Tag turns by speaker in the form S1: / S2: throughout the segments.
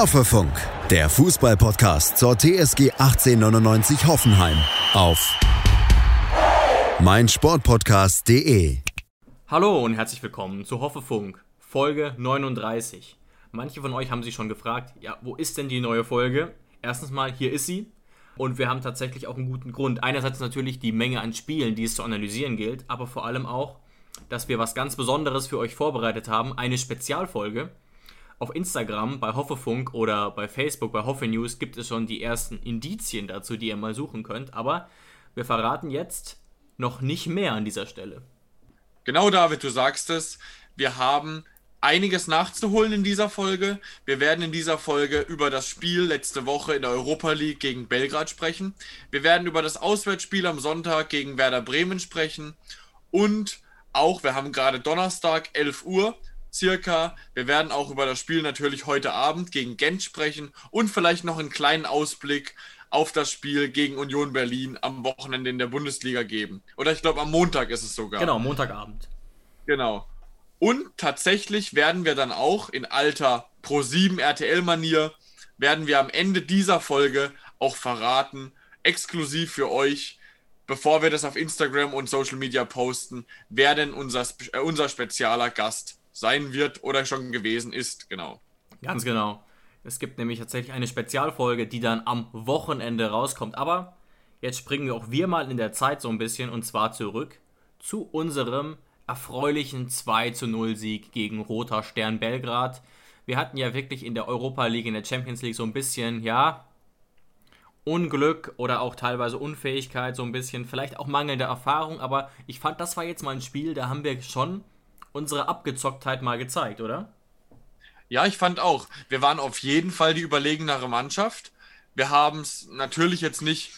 S1: Hoffefunk, der Fußballpodcast zur TSG 1899 Hoffenheim auf meinsportpodcast.de.
S2: Hallo und herzlich willkommen zu Hoffefunk, Folge 39. Manche von euch haben sich schon gefragt, ja, wo ist denn die neue Folge? Erstens mal, hier ist sie. Und wir haben tatsächlich auch einen guten Grund. Einerseits natürlich die Menge an Spielen, die es zu analysieren gilt, aber vor allem auch, dass wir was ganz Besonderes für euch vorbereitet haben, eine Spezialfolge auf Instagram bei Hoffefunk oder bei Facebook bei Hoffe News gibt es schon die ersten Indizien dazu, die ihr mal suchen könnt. Aber wir verraten jetzt noch nicht mehr an dieser Stelle.
S3: Genau, David, du sagst es. Wir haben einiges nachzuholen in dieser Folge. Wir werden in dieser Folge über das Spiel letzte Woche in der Europa League gegen Belgrad sprechen. Wir werden über das Auswärtsspiel am Sonntag gegen Werder Bremen sprechen. Und auch, wir haben gerade Donnerstag, 11 Uhr, circa. Wir werden auch über das Spiel natürlich heute Abend gegen Gent sprechen und vielleicht noch einen kleinen Ausblick auf das Spiel gegen Union Berlin am Wochenende in der Bundesliga geben. Oder ich glaube, am Montag ist es sogar.
S2: Genau, Montagabend.
S3: Genau. Und tatsächlich werden wir dann auch in alter Pro7 RTL-Manier, werden wir am Ende dieser Folge auch verraten, exklusiv für euch, bevor wir das auf Instagram und Social Media posten, wer denn unser, äh, unser spezieller Gast sein wird oder schon gewesen ist, genau.
S2: Ganz genau. Es gibt nämlich tatsächlich eine Spezialfolge, die dann am Wochenende rauskommt. Aber jetzt springen wir auch wir mal in der Zeit so ein bisschen und zwar zurück zu unserem erfreulichen 2 zu 0 Sieg gegen Roter Stern Belgrad. Wir hatten ja wirklich in der Europa League, in der Champions League so ein bisschen, ja, Unglück oder auch teilweise Unfähigkeit, so ein bisschen, vielleicht auch mangelnde Erfahrung, aber ich fand, das war jetzt mal ein Spiel, da haben wir schon unsere Abgezocktheit mal gezeigt, oder?
S3: Ja, ich fand auch. Wir waren auf jeden Fall die überlegenere Mannschaft. Wir haben es natürlich jetzt nicht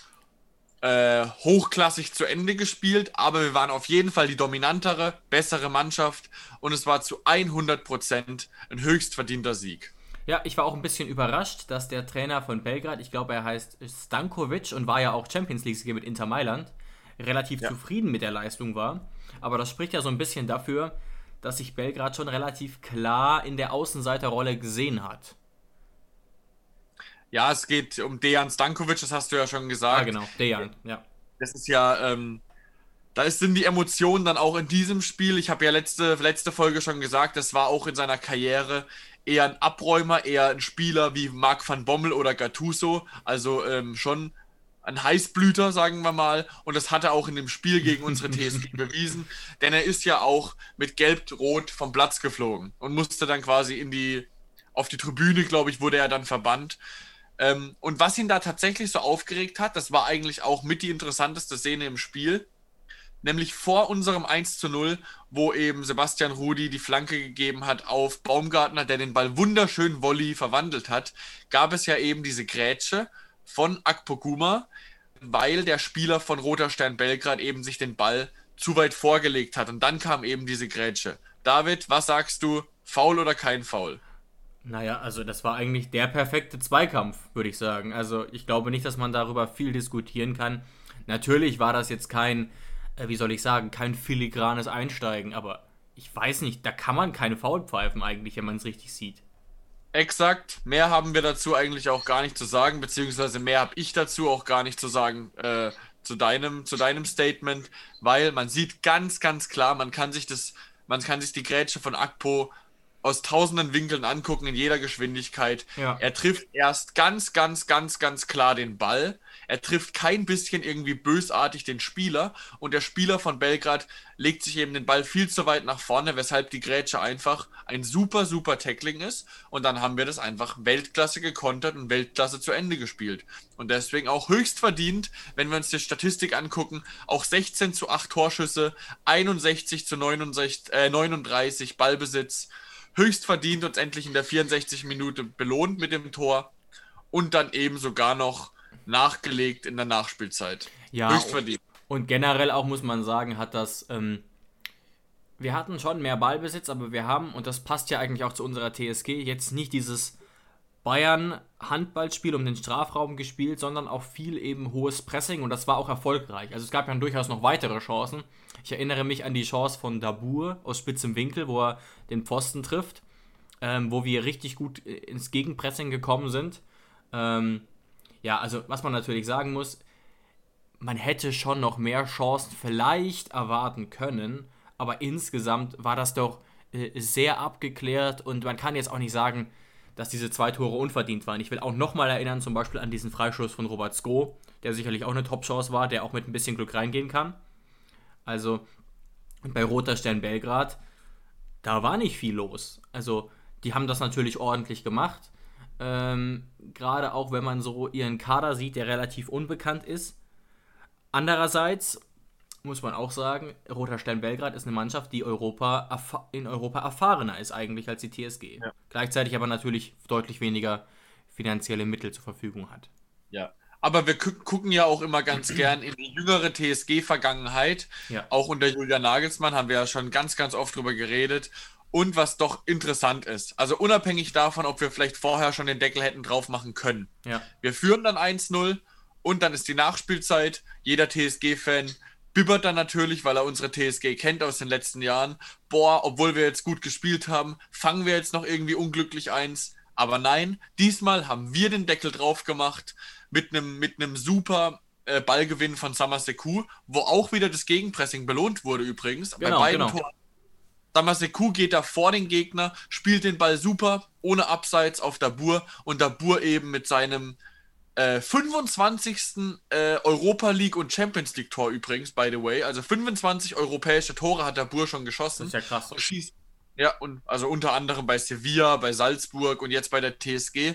S3: äh, hochklassig zu Ende gespielt, aber wir waren auf jeden Fall die dominantere, bessere Mannschaft und es war zu 100% ein höchst verdienter Sieg.
S2: Ja, ich war auch ein bisschen überrascht, dass der Trainer von Belgrad, ich glaube, er heißt Stankovic und war ja auch Champions League-Sieger mit Inter Mailand, relativ ja. zufrieden mit der Leistung war. Aber das spricht ja so ein bisschen dafür, dass sich Belgrad schon relativ klar in der Außenseiterrolle gesehen hat.
S3: Ja, es geht um Dejan Stankovic, das hast du ja schon gesagt.
S2: Ja, genau, Dejan, ja.
S3: Das ist ja, ähm, da sind die Emotionen dann auch in diesem Spiel. Ich habe ja letzte, letzte Folge schon gesagt, das war auch in seiner Karriere eher ein Abräumer, eher ein Spieler wie Marc van Bommel oder Gattuso. Also ähm, schon ein Heißblüter, sagen wir mal. Und das hat er auch in dem Spiel gegen unsere TSG bewiesen. Denn er ist ja auch mit Gelb-Rot vom Platz geflogen und musste dann quasi in die, auf die Tribüne, glaube ich, wurde er dann verbannt. Ähm, und was ihn da tatsächlich so aufgeregt hat, das war eigentlich auch mit die interessanteste Szene im Spiel. Nämlich vor unserem 1 zu 0, wo eben Sebastian Rudi die Flanke gegeben hat auf Baumgartner, der den Ball wunderschön Volley verwandelt hat, gab es ja eben diese Grätsche von Akpoguma, weil der Spieler von Roter Stern Belgrad eben sich den Ball zu weit vorgelegt hat. Und dann kam eben diese Grätsche. David, was sagst du? Foul oder kein Foul?
S2: Naja, also das war eigentlich der perfekte Zweikampf, würde ich sagen. Also ich glaube nicht, dass man darüber viel diskutieren kann. Natürlich war das jetzt kein, äh, wie soll ich sagen, kein filigranes Einsteigen, aber ich weiß nicht, da kann man keine Foul pfeifen eigentlich, wenn man es richtig sieht.
S3: Exakt. Mehr haben wir dazu eigentlich auch gar nicht zu sagen, beziehungsweise mehr habe ich dazu auch gar nicht zu sagen äh, zu deinem, zu deinem Statement, weil man sieht ganz, ganz klar, man kann sich das, man kann sich die Grätsche von Akpo aus tausenden Winkeln angucken in jeder Geschwindigkeit. Ja. Er trifft erst ganz, ganz, ganz, ganz klar den Ball. Er trifft kein bisschen irgendwie bösartig den Spieler und der Spieler von Belgrad legt sich eben den Ball viel zu weit nach vorne, weshalb die Grätsche einfach ein super, super Tackling ist und dann haben wir das einfach Weltklasse gekontert und Weltklasse zu Ende gespielt. Und deswegen auch höchst verdient, wenn wir uns die Statistik angucken, auch 16 zu 8 Torschüsse, 61 zu 69, äh, 39 Ballbesitz, höchst verdient uns endlich in der 64 Minute belohnt mit dem Tor und dann eben sogar noch nachgelegt in der Nachspielzeit.
S2: Ja, höchst verdient. Und generell auch muss man sagen, hat das. Ähm, wir hatten schon mehr Ballbesitz, aber wir haben, und das passt ja eigentlich auch zu unserer TSG, jetzt nicht dieses Bayern-Handballspiel um den Strafraum gespielt, sondern auch viel eben hohes Pressing und das war auch erfolgreich. Also es gab ja durchaus noch weitere Chancen. Ich erinnere mich an die Chance von Dabur aus spitzem Winkel, wo er den Pfosten trifft. ähm, wo wir richtig gut äh, ins Gegenpressing gekommen sind. Ähm, ja, also was man natürlich sagen muss, man hätte schon noch mehr Chancen vielleicht erwarten können, aber insgesamt war das doch äh, sehr abgeklärt und man kann jetzt auch nicht sagen, dass diese zwei Tore unverdient waren. Ich will auch nochmal erinnern, zum Beispiel an diesen Freischuss von Robert Sko, der sicherlich auch eine Top-Chance war, der auch mit ein bisschen Glück reingehen kann. Also bei Roter Stern Belgrad, da war nicht viel los. Also die haben das natürlich ordentlich gemacht. Ähm, Gerade auch wenn man so ihren Kader sieht, der relativ unbekannt ist. Andererseits muss man auch sagen, Roter Stern Belgrad ist eine Mannschaft, die Europa in Europa erfahrener ist eigentlich als die TSG. Ja. Gleichzeitig aber natürlich deutlich weniger finanzielle Mittel zur Verfügung hat.
S3: Ja. Aber wir gucken ja auch immer ganz gern in die jüngere TSG-Vergangenheit. Ja. Auch unter Julian Nagelsmann haben wir ja schon ganz, ganz oft drüber geredet. Und was doch interessant ist, also unabhängig davon, ob wir vielleicht vorher schon den Deckel hätten drauf machen können. Ja. Wir führen dann 1-0 und dann ist die Nachspielzeit. Jeder TSG-Fan bibbert dann natürlich, weil er unsere TSG kennt aus den letzten Jahren. Boah, obwohl wir jetzt gut gespielt haben, fangen wir jetzt noch irgendwie unglücklich eins. Aber nein, diesmal haben wir den Deckel drauf gemacht mit einem mit super äh, Ballgewinn von Samaseku, wo auch wieder das Gegenpressing belohnt wurde übrigens. Genau, bei beiden genau. Toren. Samaseku geht da vor den Gegner, spielt den Ball super, ohne Abseits auf Dabur und Dabur eben mit seinem äh, 25. Äh, Europa League und Champions League Tor übrigens, by the way. Also 25 europäische Tore hat der Bur schon geschossen.
S2: Das ist ja krass.
S3: Und schießt, ja, und also unter anderem bei Sevilla, bei Salzburg und jetzt bei der TSG.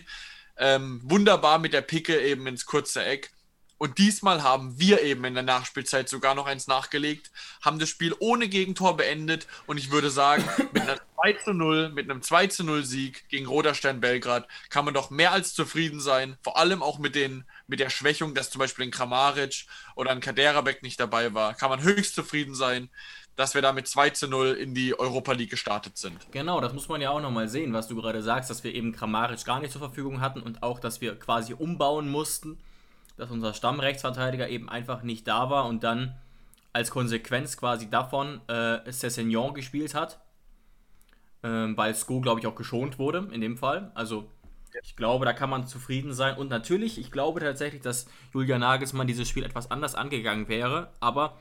S3: Ähm, wunderbar mit der Picke eben ins kurze Eck. Und diesmal haben wir eben in der Nachspielzeit sogar noch eins nachgelegt, haben das Spiel ohne Gegentor beendet und ich würde sagen, mit einer 2 zu 0, mit einem 2 zu 0 Sieg gegen Roter Stern Belgrad kann man doch mehr als zufrieden sein. Vor allem auch mit, den, mit der Schwächung, dass zum Beispiel ein Kramaric oder ein Kaderabek nicht dabei war, kann man höchst zufrieden sein dass wir da mit 2 zu 0 in die Europa League gestartet sind.
S2: Genau, das muss man ja auch nochmal sehen, was du gerade sagst, dass wir eben Kramaric gar nicht zur Verfügung hatten und auch, dass wir quasi umbauen mussten dass unser Stammrechtsverteidiger eben einfach nicht da war und dann als Konsequenz quasi davon äh, Cessignon gespielt hat. Ähm, weil Sko, glaube ich, auch geschont wurde in dem Fall. Also ich glaube, da kann man zufrieden sein. Und natürlich, ich glaube tatsächlich, dass Julian Nagelsmann dieses Spiel etwas anders angegangen wäre. Aber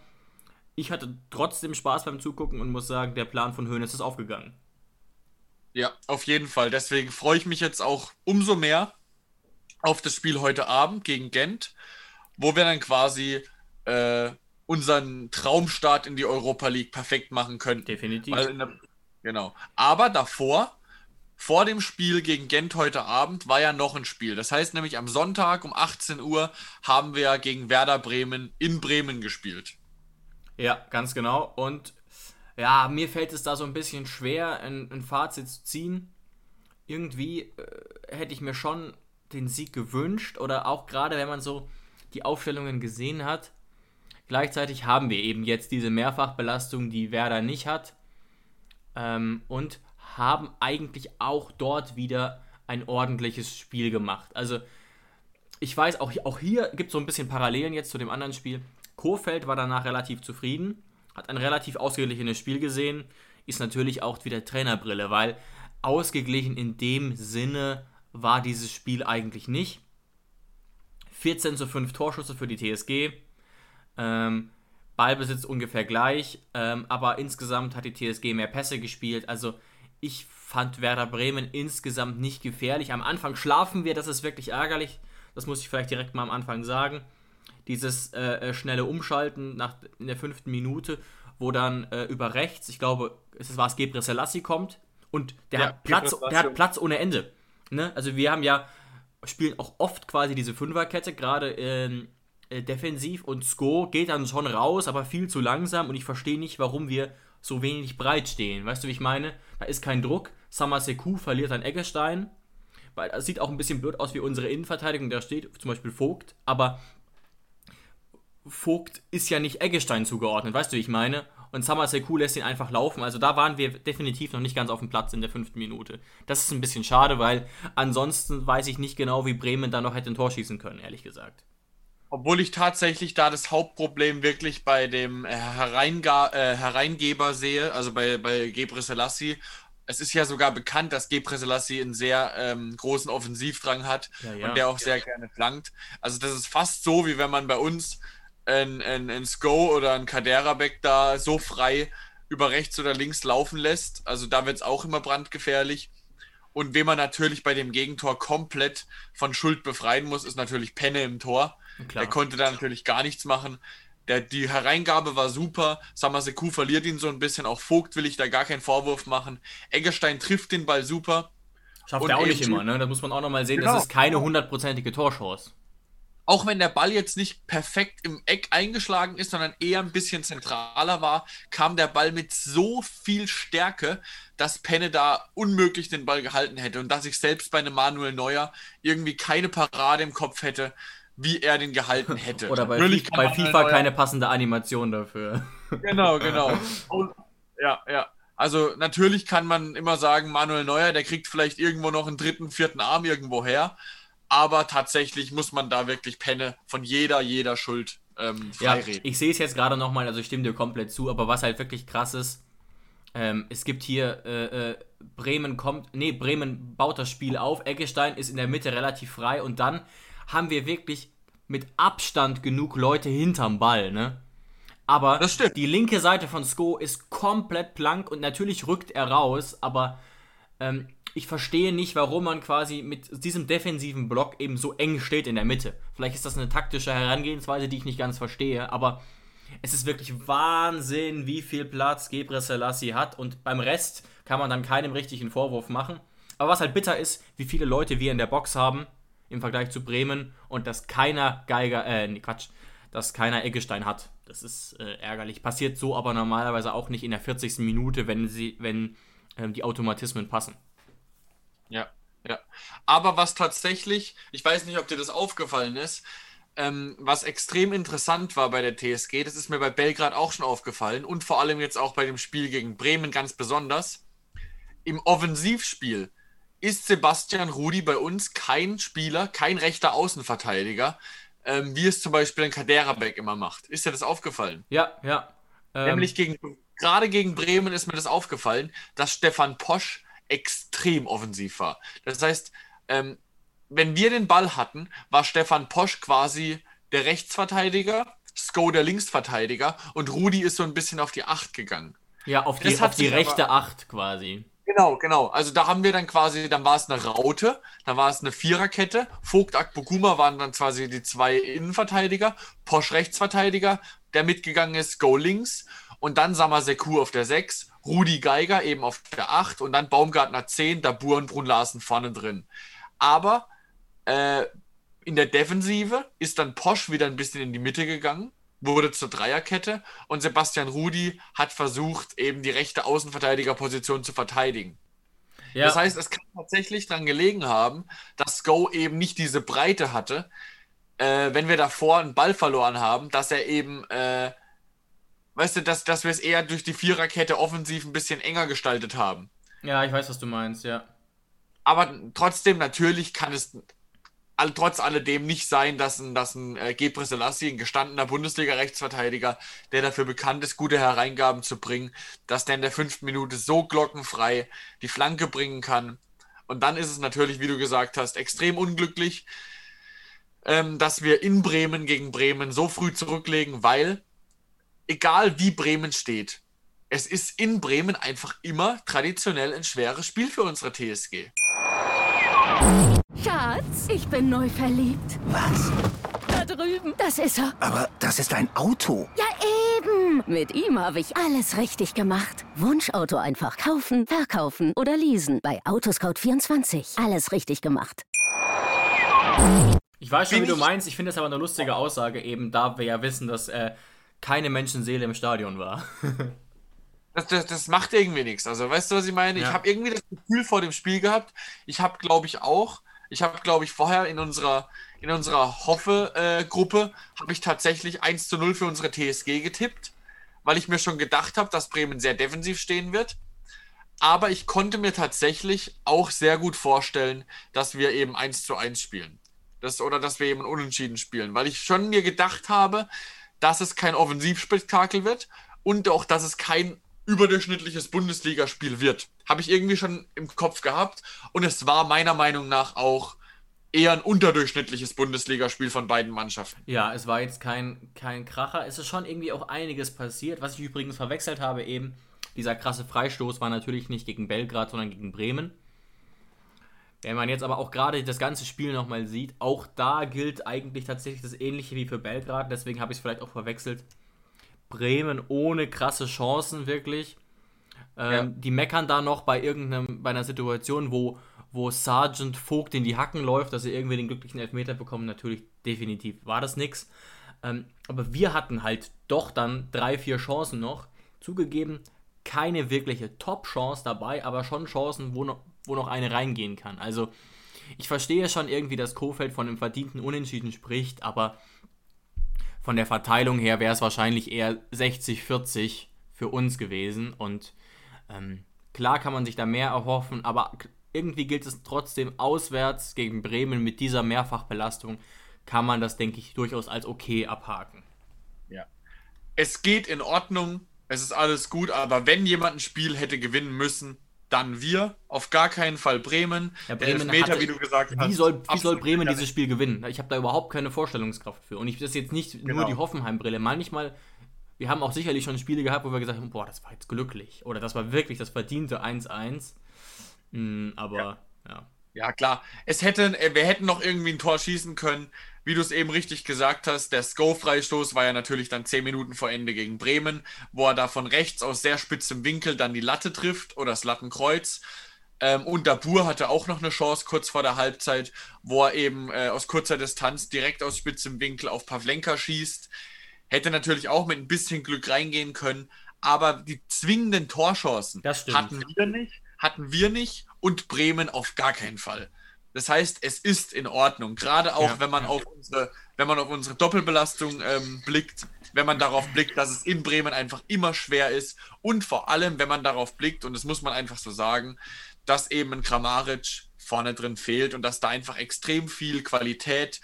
S2: ich hatte trotzdem Spaß beim Zugucken und muss sagen, der Plan von Höhnes ist aufgegangen.
S3: Ja, auf jeden Fall. Deswegen freue ich mich jetzt auch umso mehr, auf das Spiel heute Abend gegen Gent, wo wir dann quasi äh, unseren Traumstart in die Europa League perfekt machen können.
S2: Definitiv.
S3: Der, genau. Aber davor, vor dem Spiel gegen Gent heute Abend, war ja noch ein Spiel. Das heißt nämlich am Sonntag um 18 Uhr haben wir gegen Werder Bremen in Bremen gespielt.
S2: Ja, ganz genau. Und ja, mir fällt es da so ein bisschen schwer, ein, ein Fazit zu ziehen. Irgendwie äh, hätte ich mir schon den Sieg gewünscht oder auch gerade wenn man so die Aufstellungen gesehen hat. Gleichzeitig haben wir eben jetzt diese Mehrfachbelastung, die Werder nicht hat. Ähm, und haben eigentlich auch dort wieder ein ordentliches Spiel gemacht. Also ich weiß, auch, auch hier gibt es so ein bisschen Parallelen jetzt zu dem anderen Spiel. Kofeld war danach relativ zufrieden, hat ein relativ ausgeglichenes Spiel gesehen, ist natürlich auch wieder Trainerbrille, weil ausgeglichen in dem Sinne war dieses Spiel eigentlich nicht. 14 zu 5 Torschüsse für die TSG. Ähm, Ballbesitz ungefähr gleich, ähm, aber insgesamt hat die TSG mehr Pässe gespielt. Also ich fand Werder Bremen insgesamt nicht gefährlich. Am Anfang schlafen wir, das ist wirklich ärgerlich. Das muss ich vielleicht direkt mal am Anfang sagen. Dieses äh, äh schnelle Umschalten nach, in der fünften Minute, wo dann äh, über rechts, ich glaube, es war es Gebre Selassie kommt und der, ja, hat Platz, der hat Platz ohne Ende. Ne? Also wir haben ja, spielen auch oft quasi diese Fünferkette, gerade ähm, äh, defensiv und Sko geht dann schon raus, aber viel zu langsam und ich verstehe nicht, warum wir so wenig breit stehen. Weißt du, wie ich meine? Da ist kein Druck. Samaseku verliert dann Eggestein. Weil es sieht auch ein bisschen blöd aus wie unsere Innenverteidigung, da steht zum Beispiel Vogt, aber Vogt ist ja nicht Eggestein zugeordnet, weißt du, wie ich meine? Und Summer Seku lässt ihn einfach laufen. Also da waren wir definitiv noch nicht ganz auf dem Platz in der fünften Minute. Das ist ein bisschen schade, weil ansonsten weiß ich nicht genau, wie Bremen da noch hätte ein Tor schießen können, ehrlich gesagt.
S3: Obwohl ich tatsächlich da das Hauptproblem wirklich bei dem äh, Hereinga äh, Hereingeber sehe, also bei, bei Gebre Selassie. es ist ja sogar bekannt, dass Gebre Selassie einen sehr ähm, großen Offensivdrang hat
S2: Ja, ja.
S3: und der auch sehr gerne flankt. Also das ist fast so, wie wenn man bei uns ein, ein, ein Sko oder ein Kaderabek da so frei über rechts oder links laufen lässt. Also da wird es auch immer brandgefährlich. Und wen man natürlich bei dem Gegentor komplett von Schuld befreien muss, ist natürlich Penne im Tor.
S2: Klar.
S3: Der konnte da natürlich gar nichts machen. Der, die Hereingabe war super. Samaseku verliert ihn so ein bisschen. Auch Vogt will ich da gar keinen Vorwurf machen. Eggestein trifft den Ball super.
S2: Schafft er auch nicht immer, ne? Da muss man auch nochmal sehen,
S3: Genau.
S2: das ist keine hundertprozentige Torchance.
S3: Auch wenn der Ball jetzt nicht perfekt im Eck eingeschlagen ist, sondern eher ein bisschen zentraler war, kam der Ball mit so viel Stärke, dass Penne da unmöglich den Ball gehalten hätte und dass ich selbst bei einem Manuel Neuer irgendwie keine Parade im Kopf hätte, wie er den gehalten hätte.
S2: Oder bei,
S3: Natürlich
S2: bei FIFA
S3: Neuer-
S2: keine passende Animation dafür.
S3: Genau, genau. Und, ja, ja. Also natürlich kann man immer sagen, Manuel Neuer, der kriegt vielleicht irgendwo noch einen dritten, vierten Arm irgendwo her. Aber tatsächlich muss man da wirklich Penne von jeder, jeder Schuld ähm,
S2: Ja,
S3: freireden.
S2: ich sehe es jetzt gerade nochmal, also ich stimme dir komplett zu, aber was halt wirklich krass ist, ähm, es gibt hier, äh, äh, Bremen kommt, nee, Bremen baut das Spiel auf, Eggestein ist in der Mitte relativ frei und dann haben wir wirklich mit Abstand genug Leute hinterm Ball, ne? Aber
S3: Das stimmt.
S2: die linke Seite von Sko ist komplett blank und natürlich rückt er raus, aber ähm, ich verstehe nicht, warum man quasi mit diesem defensiven Block eben so eng steht in der Mitte. Vielleicht ist das eine taktische Herangehensweise, die ich nicht ganz verstehe, aber es ist wirklich Wahnsinn, wie viel Platz Gebre Selassie hat und beim Rest kann man dann keinem richtigen Vorwurf machen. Aber was halt bitter ist, wie viele Leute wir in der Box haben im Vergleich zu Bremen und dass keiner Geiger, äh, nee, Quatsch, dass keiner Eggestein hat. Das ist äh, ärgerlich. Passiert so aber normalerweise auch nicht in der 40. Minute, wenn sie, wenn ähm, die Automatismen passen.
S3: Ja, ja. Aber was tatsächlich, ich weiß nicht, ob dir das aufgefallen ist, ähm, was extrem interessant war bei der TSG, das ist mir bei Belgrad auch schon aufgefallen und vor allem jetzt auch bei dem Spiel gegen Bremen ganz besonders. Im Offensivspiel ist Sebastian Rudi bei uns kein Spieler, kein rechter Außenverteidiger, ähm, wie es zum Beispiel ein Kaderabek immer macht. Ist dir das aufgefallen?
S2: Ja, ja. Ähm,
S3: Nämlich gegen, gerade gegen Bremen ist mir das aufgefallen, dass Stefan Posch extrem offensiv war. Das heißt, ähm, wenn wir den Ball hatten, war Stefan Posch quasi der Rechtsverteidiger, Sko der Linksverteidiger und Rudi ist so ein bisschen auf die Acht gegangen.
S2: ja, auf die, auf die rechte Acht quasi.
S3: Genau, genau. Also da haben wir dann quasi, dann war es eine Raute, dann war es eine Viererkette. Vogt, Akboguma waren dann quasi die zwei Innenverteidiger, Posch Rechtsverteidiger, der mitgegangen ist, Go links und dann Samaseku auf der 6, Rudi Geiger eben auf der 8 und dann Baumgartner 10, Dabur und Brun Larsen vorne drin. Aber äh, in der Defensive ist dann Posch wieder ein bisschen in die Mitte gegangen, wurde zur Dreierkette und Sebastian Rudi hat versucht, eben die rechte Außenverteidigerposition zu verteidigen.
S2: Ja,
S3: Das heißt, es kann tatsächlich daran gelegen haben, dass Go eben nicht diese Breite hatte, äh, wenn wir davor einen Ball verloren haben, dass er eben, äh, weißt du, dass, dass wir es eher durch die Viererkette offensiv ein bisschen enger gestaltet haben.
S2: ja, ich weiß, was du meinst, ja.
S3: Aber trotzdem, natürlich kann es all, trotz alledem nicht sein, dass ein, dass ein äh, Gebre Selassie, ein gestandener Bundesliga-Rechtsverteidiger, der dafür bekannt ist, gute Hereingaben zu bringen, dass der in der fünften Minute so glockenfrei die Flanke bringen kann. Und dann ist es natürlich, wie du gesagt hast, extrem unglücklich, ähm, dass wir in Bremen gegen Bremen so früh zurücklegen, weil egal wie Bremen steht, es ist in Bremen einfach immer traditionell ein schweres Spiel für unsere TSG.
S4: Schatz, ich bin neu verliebt.
S5: Was?
S4: Da drüben. Das ist er.
S5: Aber das ist ein Auto.
S4: Ja, eben. Mit ihm habe ich alles richtig gemacht. Wunschauto einfach kaufen, verkaufen oder leasen. Bei Autoscout24. Alles richtig gemacht.
S2: Ich weiß schon,
S3: Bin
S2: wie du meinst. Ich finde das aber eine lustige Aussage, eben da wir ja wissen, dass äh, keine Menschenseele im Stadion war.
S3: Das, das, das macht irgendwie nichts. Also, weißt du, was ich meine?
S2: Ja.
S3: Ich habe irgendwie das Gefühl vor dem Spiel gehabt. Ich habe, glaube ich, auch, ich habe, glaube ich, vorher in unserer, in unserer Hoffe-Gruppe, habe ich tatsächlich 1 zu 0 für unsere TSG getippt, weil ich mir schon gedacht habe, dass Bremen sehr defensiv stehen wird. Aber ich konnte mir tatsächlich auch sehr gut vorstellen, dass wir eben 1 zu 1 spielen. Das, oder dass wir eben unentschieden spielen, weil ich schon mir gedacht habe, dass es kein Offensivspektakel wird und auch, dass es kein überdurchschnittliches Bundesligaspiel wird. Habe ich irgendwie schon im Kopf gehabt. Und es war meiner Meinung nach auch eher ein unterdurchschnittliches Bundesligaspiel von beiden Mannschaften.
S2: Ja, es war jetzt kein, kein Kracher. Es ist schon irgendwie auch einiges passiert. Was ich übrigens verwechselt habe, eben, dieser krasse Freistoß war natürlich nicht gegen Belgrad, sondern gegen Bremen. Wenn man jetzt aber auch gerade das ganze Spiel nochmal sieht, auch da gilt eigentlich tatsächlich das Ähnliche wie für Belgrad. Deswegen habe ich es vielleicht auch verwechselt. Bremen ohne krasse Chancen wirklich. Ähm, ja. Die meckern da noch bei irgendeinem, bei einer Situation, wo, wo Sergeant Vogt in die Hacken läuft, dass sie irgendwie den glücklichen Elfmeter bekommen. Natürlich, definitiv war das nix. Ähm, aber wir hatten halt doch dann drei, vier Chancen noch. Zugegeben, keine wirkliche Top-Chance dabei, aber schon Chancen, wo noch, wo noch eine reingehen kann. Also, ich verstehe schon irgendwie, dass Kofeld von einem verdienten Unentschieden spricht, aber von der Verteilung her wäre es wahrscheinlich eher 60-40 für uns gewesen. Und ähm, klar kann man sich da mehr erhoffen, aber irgendwie gilt es trotzdem auswärts gegen Bremen mit dieser Mehrfachbelastung, kann man das, denke ich, durchaus als okay abhaken.
S3: Ja. Es geht in Ordnung, es ist alles gut, aber wenn jemand ein Spiel hätte gewinnen müssen, dann wir, auf gar keinen Fall Bremen.
S2: Ja, Bremen Meter, hatte, wie du gesagt wie hast. Soll, wie soll Bremen dieses Spiel gewinnen? Ich habe da überhaupt keine Vorstellungskraft für. Und ich, das ist jetzt nicht genau. nur die Hoffenheim-Brille. Manchmal, wir haben auch sicherlich schon Spiele gehabt, wo wir gesagt haben, boah, das war jetzt glücklich. Oder das war wirklich das verdiente 1-1. Mhm, aber, ja. ja.
S3: Ja, klar. Es hätte, wir hätten noch irgendwie ein Tor schießen können wie du es eben richtig gesagt hast, der Sko-Freistoß war ja natürlich dann 10 Minuten vor Ende gegen Bremen, wo er da von rechts aus sehr spitzem Winkel dann die Latte trifft oder das Lattenkreuz. Ähm, und Dabur hatte auch noch eine Chance kurz vor der Halbzeit, wo er eben äh, aus kurzer Distanz direkt aus spitzem Winkel auf Pavlenka schießt. Hätte natürlich auch mit ein bisschen Glück reingehen können, aber die zwingenden Torchancen hatten wir nicht, hatten wir nicht und Bremen auf gar keinen Fall. Das heißt, es ist in Ordnung. Gerade auch, ja. wenn man auf unsere, wenn man auf unsere Doppelbelastung ähm, blickt, wenn man darauf blickt, dass es in Bremen einfach immer schwer ist und vor allem, wenn man darauf blickt, und das muss man einfach so sagen, dass eben ein Kramaric vorne drin fehlt und dass da einfach extrem viel Qualität,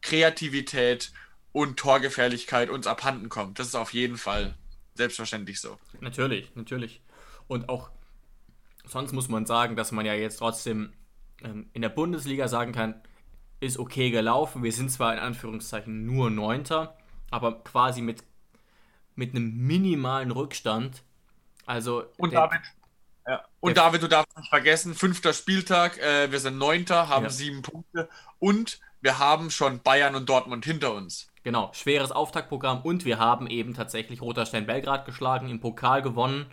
S3: Kreativität und Torgefährlichkeit uns abhanden kommt. Das ist auf jeden Fall selbstverständlich so.
S2: Natürlich, natürlich. Und auch sonst muss man sagen, dass man ja jetzt trotzdem ähm, in der Bundesliga sagen kann, ist okay gelaufen. Wir sind zwar in Anführungszeichen nur Neunter, aber quasi mit, mit einem minimalen Rückstand. Also
S3: und der, David, ja. und David, du darfst nicht vergessen, fünfter Spieltag, äh, wir sind Neunter, haben ja. sieben Punkte und wir haben schon Bayern und Dortmund hinter uns.
S2: Genau, schweres Auftaktprogramm und wir haben eben tatsächlich Roter Stein Belgrad geschlagen, im Pokal gewonnen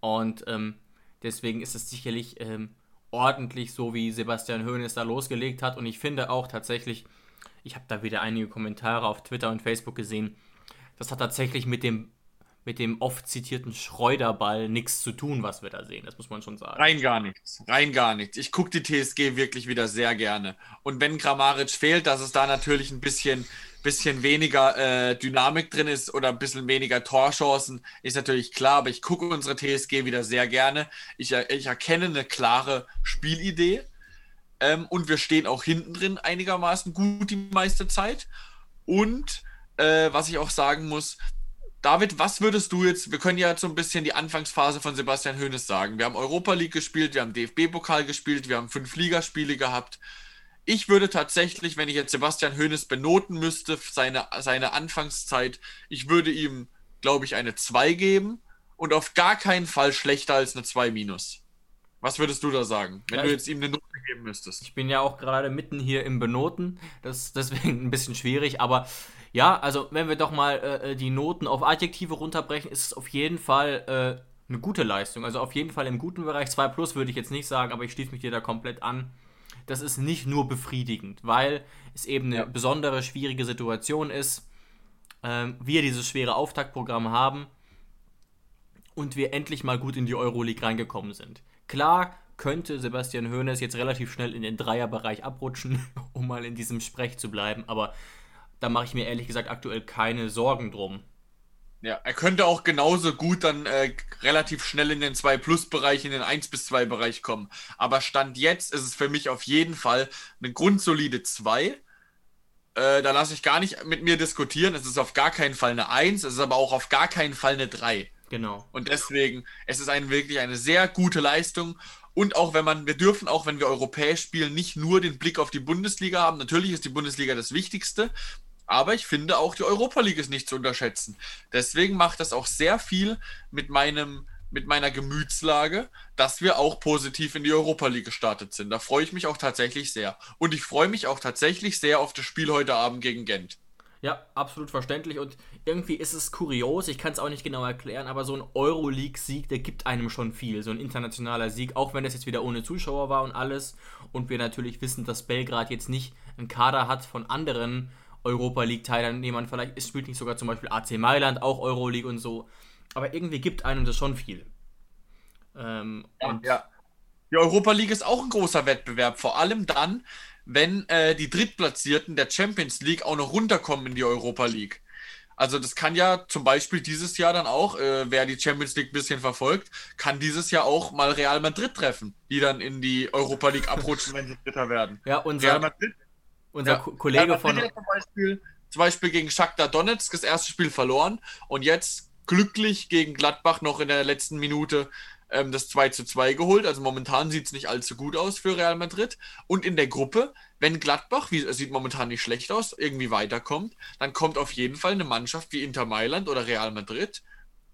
S2: und ähm, deswegen ist es sicherlich ähm, ordentlich, so wie Sebastian Hoeneß da losgelegt hat. Und ich finde auch tatsächlich, ich habe da wieder einige Kommentare auf Twitter und Facebook gesehen, das hat tatsächlich mit dem mit dem oft zitierten Schreuderball nichts zu tun, was wir da sehen. Das muss man schon sagen.
S3: Rein gar nichts. Rein gar nichts. Ich gucke die TSG wirklich wieder sehr gerne. Und wenn Kramaric fehlt, dass es da natürlich ein bisschen, bisschen weniger äh, Dynamik drin ist oder ein bisschen weniger Torchancen, ist natürlich klar. Aber ich gucke unsere TSG wieder sehr gerne. Ich, ich erkenne eine klare Spielidee. Ähm, und wir stehen auch hinten drin einigermaßen gut die meiste Zeit. Und äh, was ich auch sagen muss, David, was würdest du jetzt, wir können ja so ein bisschen die Anfangsphase von Sebastian Hoeneß sagen. Wir haben Europa League gespielt, wir haben DFB-Pokal gespielt, wir haben fünf Ligaspiele gehabt. Ich würde tatsächlich, wenn ich jetzt Sebastian Hoeneß benoten müsste, seine, seine Anfangszeit, ich würde ihm, glaube ich, eine 2 geben und auf gar keinen Fall schlechter als eine 2 minus. Was würdest du da sagen, wenn ja, du jetzt ihm eine Note geben müsstest?
S2: Ich bin ja auch gerade mitten hier im Benoten, das ist deswegen ein bisschen schwierig, aber ja, also wenn wir doch mal äh, äh, die Noten auf Adjektive runterbrechen, ist es auf jeden Fall äh, eine gute Leistung. Also auf jeden Fall im guten Bereich. 2 plus würde ich jetzt nicht sagen, aber ich schließe mich dir da komplett an. Das ist nicht nur befriedigend, weil es eben eine ja. besondere, schwierige Situation ist. Ähm, wir dieses schwere Auftaktprogramm haben und wir endlich mal gut in die Euroleague reingekommen sind. Klar könnte Sebastian Hoeneß jetzt relativ schnell in den Dreierbereich abrutschen, um mal in diesem Sprech zu bleiben, aber da mache ich mir ehrlich gesagt aktuell keine Sorgen drum.
S3: Ja, er könnte auch genauso gut dann äh, relativ schnell in den 2-Plus-Bereich, in den 1 2-Bereich kommen. Aber Stand jetzt ist es für mich auf jeden Fall eine grundsolide 2. Äh, da lasse ich gar nicht mit mir diskutieren. Es ist auf gar keinen Fall eine 1, es ist aber auch auf gar keinen Fall eine 3.
S2: Genau.
S3: Und deswegen, es ist ein, wirklich eine sehr gute Leistung. Und auch wenn man, wir dürfen auch, wenn wir europäisch spielen, nicht nur den Blick auf die Bundesliga haben. Natürlich ist die Bundesliga das Wichtigste, aber ich finde auch die Europa League ist nicht zu unterschätzen. Deswegen macht das auch sehr viel mit meinem mit meiner Gemütslage, dass wir auch positiv in die Europa League gestartet sind. Da freue ich mich auch tatsächlich sehr. Und ich freue mich auch tatsächlich sehr auf das Spiel heute Abend gegen Gent.
S2: Ja, absolut verständlich und irgendwie ist es kurios, ich kann es auch nicht genau erklären, aber so ein Euroleague-Sieg, der gibt einem schon viel, so ein internationaler Sieg, auch wenn das jetzt wieder ohne Zuschauer war und alles und wir natürlich wissen, dass Belgrad jetzt nicht einen Kader hat von anderen Europa League-Teilnehmern, vielleicht ist, spielt nicht sogar zum Beispiel AC Mailand, auch Euroleague und so, aber irgendwie gibt einem das schon viel.
S3: Ähm, ja, ja. Die Europa League ist auch ein großer Wettbewerb, vor allem dann, wenn äh, die Drittplatzierten der Champions League auch noch runterkommen in die Europa League. Also das kann ja zum Beispiel dieses Jahr dann auch, äh, wer die Champions League ein bisschen verfolgt, kann dieses Jahr auch mal Real Madrid treffen, die dann in die Europa League abrutschen, wenn sie Dritter werden.
S2: Ja, unser, Real Madrid, unser ja, Kollege Real von...
S3: Zum Beispiel, zum Beispiel gegen Shakhtar Donetsk das erste Spiel verloren und jetzt glücklich gegen Gladbach noch in der letzten Minute ähm, das 2 zu 2 geholt. Also momentan sieht es nicht allzu gut aus für Real Madrid. Und in der Gruppe, wenn Gladbach, wie es sieht momentan nicht schlecht aus, irgendwie weiterkommt, dann kommt auf jeden Fall eine Mannschaft wie Inter Mailand oder Real Madrid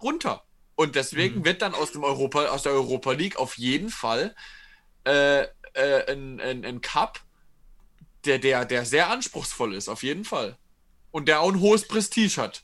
S3: runter. Und deswegen mhm. wird dann aus, dem Europa, aus der Europa League auf jeden Fall äh, äh, ein, ein, ein Cup, der, der, der sehr anspruchsvoll ist, auf jeden Fall. Und der auch ein hohes Prestige hat.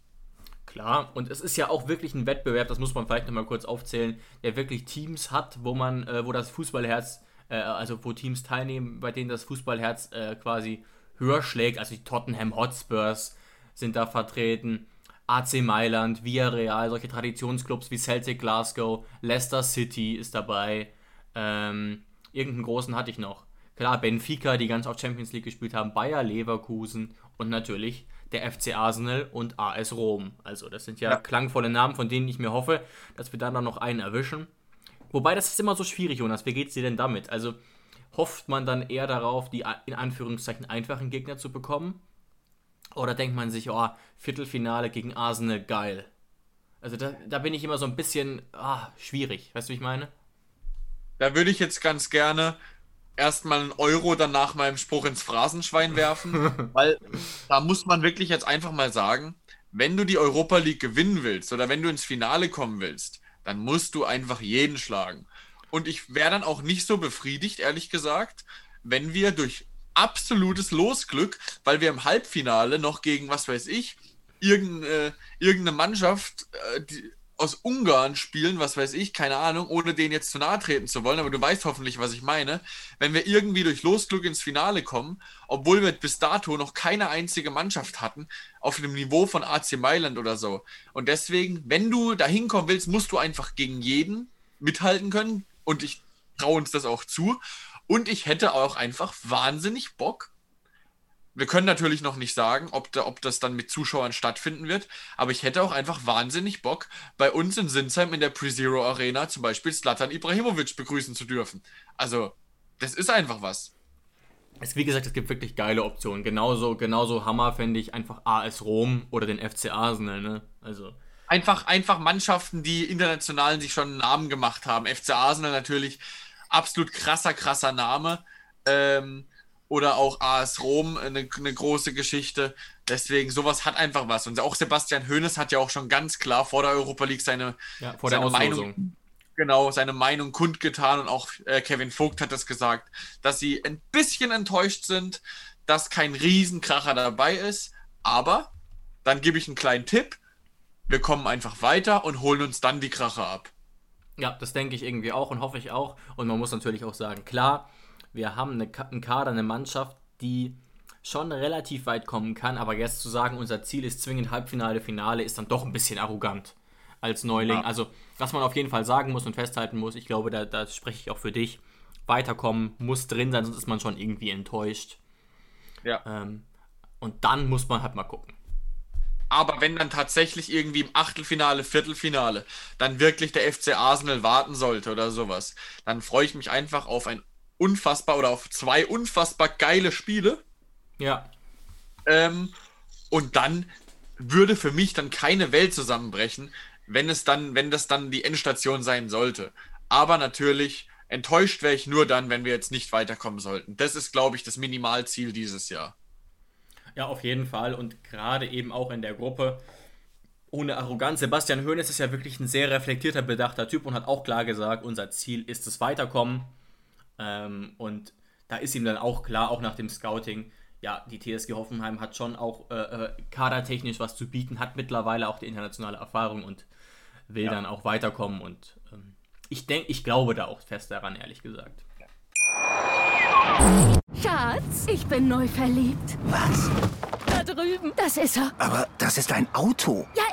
S2: Klar, und es ist ja auch wirklich ein Wettbewerb, das muss man vielleicht nochmal kurz aufzählen, der wirklich Teams hat, wo man, äh, wo das Fußballherz, äh, also wo Teams teilnehmen, bei denen das Fußballherz äh, quasi höher schlägt. Also die Tottenham Hotspurs sind da vertreten, AC Mailand, Villarreal, solche Traditionsclubs wie Celtic Glasgow, Leicester City ist dabei. Ähm, irgendeinen großen hatte ich noch. Klar, Benfica, die ganz auf Champions League gespielt haben, Bayer Leverkusen und natürlich der FC Arsenal und AS Rom. Also das sind ja, ja, klangvolle Namen, von denen ich mir hoffe, dass wir dann noch einen erwischen. Wobei das ist immer so schwierig, Jonas. Wie geht's dir denn damit? Also hofft man dann eher darauf, die in Anführungszeichen einfachen Gegner zu bekommen? Oder denkt man sich, oh, Viertelfinale gegen Arsenal, geil. Also da, da bin ich immer so ein bisschen ah, schwierig. Weißt du, wie ich meine?
S3: Da würde ich jetzt ganz gerne erstmal einen Euro dann nach meinem Spruch ins Phrasenschwein werfen, weil da muss man wirklich jetzt einfach mal sagen, wenn du die Europa League gewinnen willst oder wenn du ins Finale kommen willst, dann musst du einfach jeden schlagen. Und ich wäre dann auch nicht so befriedigt, ehrlich gesagt, wenn wir durch absolutes Losglück, weil wir im Halbfinale noch gegen, was weiß ich, irgendeine, äh, irgendeine Mannschaft, äh, die, aus Ungarn spielen, was weiß ich, keine Ahnung, ohne denen jetzt zu nahe treten zu wollen, aber du weißt hoffentlich, was ich meine. Wenn wir irgendwie durch Losglück ins Finale kommen, obwohl wir bis dato noch keine einzige Mannschaft hatten, auf dem Niveau von AC Mailand oder so. Und deswegen, wenn du da hinkommen willst, musst du einfach gegen jeden mithalten können. Und ich traue uns das auch zu. Und ich hätte auch einfach wahnsinnig Bock, wir können natürlich noch nicht sagen, ob, da, ob das dann mit Zuschauern stattfinden wird, aber ich hätte auch einfach wahnsinnig Bock, bei uns in Sinsheim in der Pre-Zero Arena zum Beispiel Slatan Ibrahimovic begrüßen zu dürfen. Also, das ist einfach was.
S2: Es, wie gesagt, es gibt wirklich geile Optionen. Genauso, genauso Hammer fände ich einfach AS Rom oder den FC Arsenal, ne? Also.
S3: Einfach, einfach Mannschaften, die international sich schon einen Namen gemacht haben. FC Arsenal natürlich absolut krasser, krasser Name. Ähm, oder auch AS Rom, eine, eine, große Geschichte. Deswegen, sowas hat einfach was. Und auch Sebastian Hoeneß hat ja auch schon ganz klar vor der Europa League seine,
S2: ja, vor seine Meinung,
S3: genau, seine Meinung kundgetan und auch äh, Kevin Vogt hat das gesagt, dass sie ein bisschen enttäuscht sind, dass kein Riesenkracher dabei ist. Aber dann gebe ich einen kleinen Tipp. Wir kommen einfach weiter und holen uns dann die Kracher ab.
S2: Ja, das denke ich irgendwie auch und hoffe ich auch. Und man muss natürlich auch sagen, klar, wir haben eine, einen Kader, eine Mannschaft, die schon relativ weit kommen kann, aber jetzt zu sagen, unser Ziel ist zwingend Halbfinale, Finale, ist dann doch ein bisschen arrogant als Neuling. Ja. Also, was man auf jeden Fall sagen muss und festhalten muss, ich glaube, da, da spreche ich auch für dich, weiterkommen muss drin sein, sonst ist man schon irgendwie enttäuscht.
S3: Ja.
S2: Ähm, und dann muss man halt mal gucken.
S3: Aber wenn dann tatsächlich irgendwie im Achtelfinale, Viertelfinale dann wirklich der FC Arsenal warten sollte oder sowas, dann freue ich mich einfach auf ein unfassbar oder auf zwei unfassbar geile Spiele.
S2: Ja.
S3: Ähm, und dann würde für mich dann keine Welt zusammenbrechen, wenn es dann, wenn das dann die Endstation sein sollte. Aber natürlich, enttäuscht wäre ich nur dann, wenn wir jetzt nicht weiterkommen sollten. Das ist, glaube ich, das Minimalziel dieses Jahr.
S2: Ja, auf jeden Fall. Und gerade eben auch in der Gruppe. Ohne Arroganz. Sebastian Hoeneß ist ja wirklich ein sehr reflektierter, bedachter Typ und hat auch klar gesagt, unser Ziel ist es Weiterkommen. Ähm, und da ist ihm dann auch klar, auch nach dem Scouting, ja, die TSG Hoffenheim hat schon auch äh, äh, kadertechnisch was zu bieten, hat mittlerweile auch die internationale Erfahrung und will ja. dann auch weiterkommen. Und ähm, ich denke, ich glaube da auch fest daran, ehrlich gesagt.
S4: Schatz, ich bin neu verliebt.
S5: Was?
S4: Drüben. Das ist er.
S5: Aber das ist ein Auto.
S4: Ja,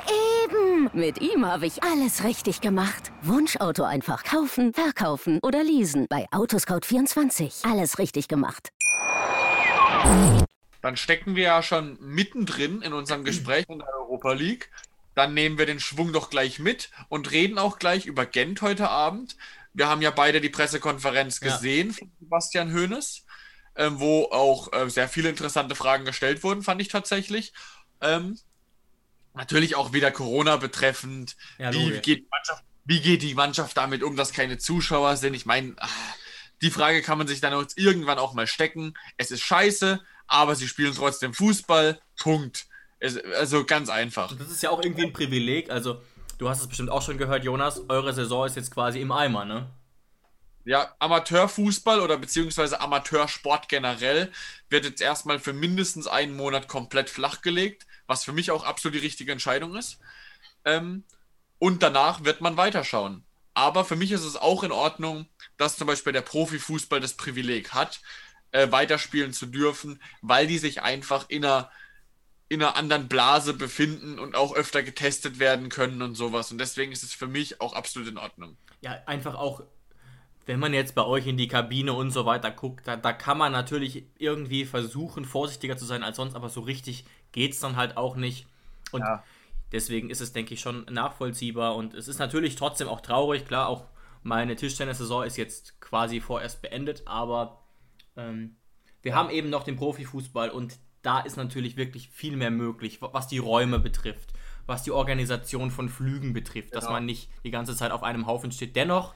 S4: eben. Mit ihm habe ich alles richtig gemacht. Wunschauto einfach kaufen, verkaufen oder leasen. Bei Autoscout24. Alles richtig gemacht.
S3: Dann stecken wir ja schon mittendrin in unserem Gespräch in der Europa League. Dann nehmen wir den Schwung doch gleich mit und reden auch gleich über Gent heute Abend. Wir haben ja beide die Pressekonferenz gesehen ja. von Sebastian Hoeneß, äh, wo auch äh, sehr viele interessante Fragen gestellt wurden, fand ich tatsächlich. Ähm, natürlich auch wieder Corona betreffend. Ja, wie, geht wie, geht die Mannschaft damit um, dass keine Zuschauer sind? Ich meine, ah, die Frage kann man sich dann irgendwann auch mal stecken. Es ist scheiße, aber sie spielen trotzdem Fußball. Punkt. Es, also ganz einfach.
S2: Das ist ja auch irgendwie ein Privileg. Also, du hast es bestimmt auch schon gehört, Jonas. Eure Saison ist jetzt quasi im Eimer, ne?
S3: Ja, Amateurfußball oder beziehungsweise Amateursport generell wird jetzt erstmal für mindestens einen Monat komplett flachgelegt, was für mich auch absolut die richtige Entscheidung ist. Ähm, und danach wird man weiterschauen. Aber für mich ist es auch in Ordnung, dass zum Beispiel der Profifußball das Privileg hat, äh, weiterspielen zu dürfen, weil die sich einfach in einer, in einer anderen Blase befinden und auch öfter getestet werden können und sowas. Und deswegen ist es für mich auch absolut in Ordnung.
S2: Ja, einfach auch, wenn man jetzt bei euch in die Kabine und so weiter guckt, da, da kann man natürlich irgendwie versuchen, vorsichtiger zu sein als sonst, aber so richtig geht es dann halt auch nicht. Und ja. deswegen ist es, denke ich, schon nachvollziehbar. Und es ist natürlich trotzdem auch traurig, klar, auch meine Tischtennis-Saison ist jetzt quasi vorerst beendet, aber ähm, wir haben eben noch den Profifußball und da ist natürlich wirklich viel mehr möglich, was die Räume betrifft, was die Organisation von Flügen betrifft, genau. dass man nicht die ganze Zeit auf einem Haufen steht. Dennoch,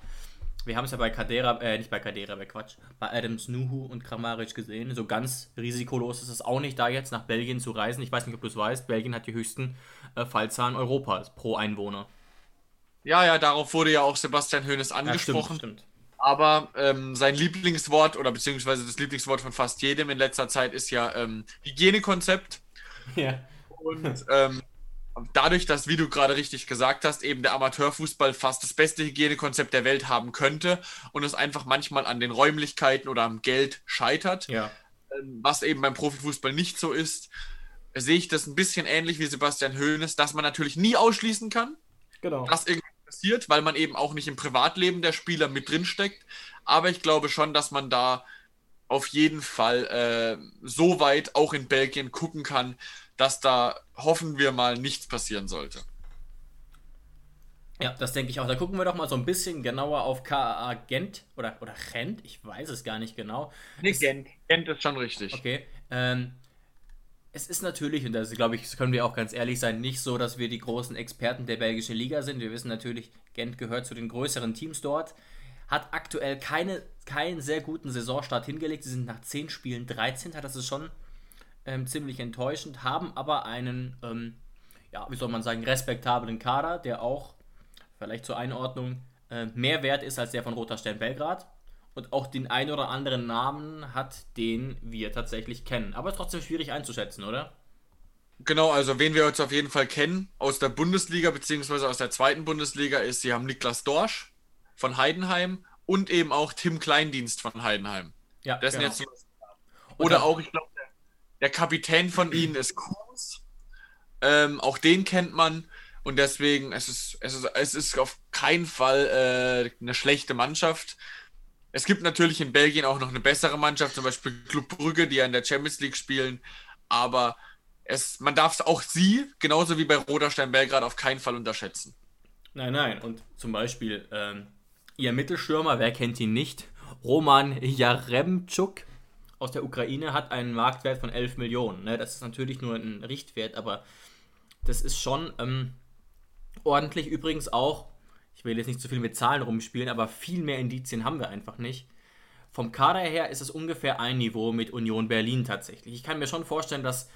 S2: wir haben es ja bei Kadera, äh, nicht bei Kadera, bei Quatsch, bei Adams Nuhu und Kramaric gesehen. So ganz risikolos ist es auch nicht, da jetzt nach Belgien zu reisen. Ich weiß nicht, ob du es weißt, Belgien hat die höchsten äh, Fallzahlen Europas pro Einwohner.
S3: Ja, ja, darauf wurde ja auch Sebastian Hoeneß angesprochen. Ja, stimmt, stimmt. Aber ähm, sein Lieblingswort oder beziehungsweise das Lieblingswort von fast jedem in letzter Zeit ist ja ähm, Hygienekonzept. Ja. Und ähm, dadurch, dass, wie du gerade richtig gesagt hast, eben der Amateurfußball fast das beste Hygienekonzept der Welt haben könnte und es einfach manchmal an den Räumlichkeiten oder am Geld scheitert, ja. Ähm, was eben beim Profifußball nicht so ist, sehe ich das ein bisschen ähnlich wie Sebastian Hoeneß, dass man natürlich nie ausschließen kann, genau. dass irgendwie passiert, weil man eben auch nicht im Privatleben der Spieler mit drin steckt. Aber ich glaube schon, dass man da auf jeden Fall äh, so weit auch in Belgien gucken kann, dass da hoffen wir mal nichts passieren sollte.
S2: Ja, das denke ich auch. Da gucken wir doch mal so ein bisschen genauer auf KA Gent oder, oder Gent, ich weiß es gar nicht genau.
S3: Nee, Gent. Gent ist schon richtig.
S2: Okay. Ähm, es ist natürlich, und das glaube ich, können wir auch ganz ehrlich sein, nicht so, dass wir die großen Experten der belgischen Liga sind. Wir wissen natürlich, Gent gehört zu den größeren Teams dort, hat aktuell keine, keinen sehr guten Saisonstart hingelegt. Sie sind nach 10 Spielen 13. Das ist schon ähm, ziemlich enttäuschend, haben aber einen, ähm, ja, wie soll man sagen, respektablen Kader, der auch, vielleicht zur Einordnung, äh, mehr wert ist als der von Roter Stern Belgrad und auch den ein oder anderen Namen hat, den wir tatsächlich kennen. Aber trotzdem schwierig einzuschätzen, oder?
S3: Genau, also wen wir jetzt auf jeden Fall kennen aus der Bundesliga beziehungsweise aus der zweiten Bundesliga ist, sie haben Niklas Dorsch von Heidenheim und eben auch Tim Kleindienst von Heidenheim. Ja, das genau. jetzt oder auch, ich glaube, der, Kapitän von ihnen ist Kurs. Ähm, auch den kennt man. Und deswegen, es ist, es ist, es ist auf keinen Fall äh, eine schlechte Mannschaft. Es gibt natürlich in Belgien auch noch eine bessere Mannschaft, zum Beispiel Club Brügge, die ja in der Champions League spielen. Aber es, man darf auch sie, genauso wie bei Roderstein Belgrad, auf keinen Fall unterschätzen.
S2: Nein, nein. Und zum Beispiel ähm, ihr Mittelstürmer, wer kennt ihn nicht? Roman Jaremczuk aus der Ukraine hat einen Marktwert von 11 Millionen. Ne? Das ist natürlich nur ein Richtwert, aber das ist schon ähm, ordentlich. Übrigens auch, ich will jetzt nicht zu viel mit Zahlen rumspielen, aber viel mehr Indizien haben wir einfach nicht. Vom Kader her ist es ungefähr ein Niveau mit Union Berlin tatsächlich. Ich kann mir schon vorstellen, dass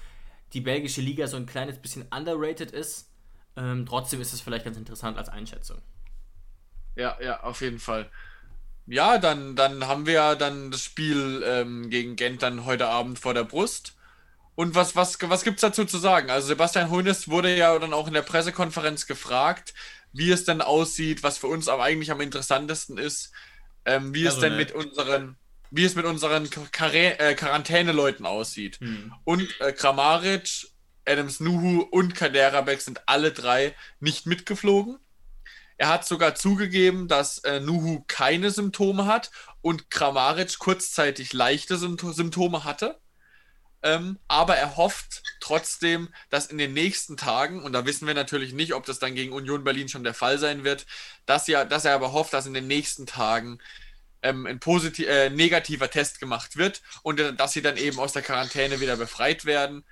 S2: die belgische Liga so ein kleines bisschen underrated ist. Ähm, trotzdem ist es vielleicht ganz interessant als Einschätzung.
S3: Ja, ja, auf jeden Fall. Ja, dann, dann haben wir ja dann das Spiel ähm, gegen Gent dann heute Abend vor der Brust. Und was, was, was gibt es dazu zu sagen? Also Sebastian Hoeneß wurde ja dann auch in der Pressekonferenz gefragt, wie es denn aussieht, was für uns aber eigentlich am interessantesten ist, ähm, wie also es denn ne. mit unseren, wie es mit unseren Quar äh, Quarantäneleuten aussieht. Hm. Und äh, Kramaric, Adams Nuhu und Kaderabek sind alle drei nicht mitgeflogen. Er hat sogar zugegeben, dass äh, Nuhu keine Symptome hat und Kramaric kurzzeitig leichte Symptome hatte. Ähm, aber er hofft trotzdem, dass in den nächsten Tagen, und da wissen wir natürlich nicht, ob das dann gegen Union Berlin schon der Fall sein wird, dass, ja, dass er aber hofft, dass in den nächsten Tagen ähm, ein positiv, äh, negativer Test gemacht wird und äh, dass sie dann eben aus der Quarantäne wieder befreit werden.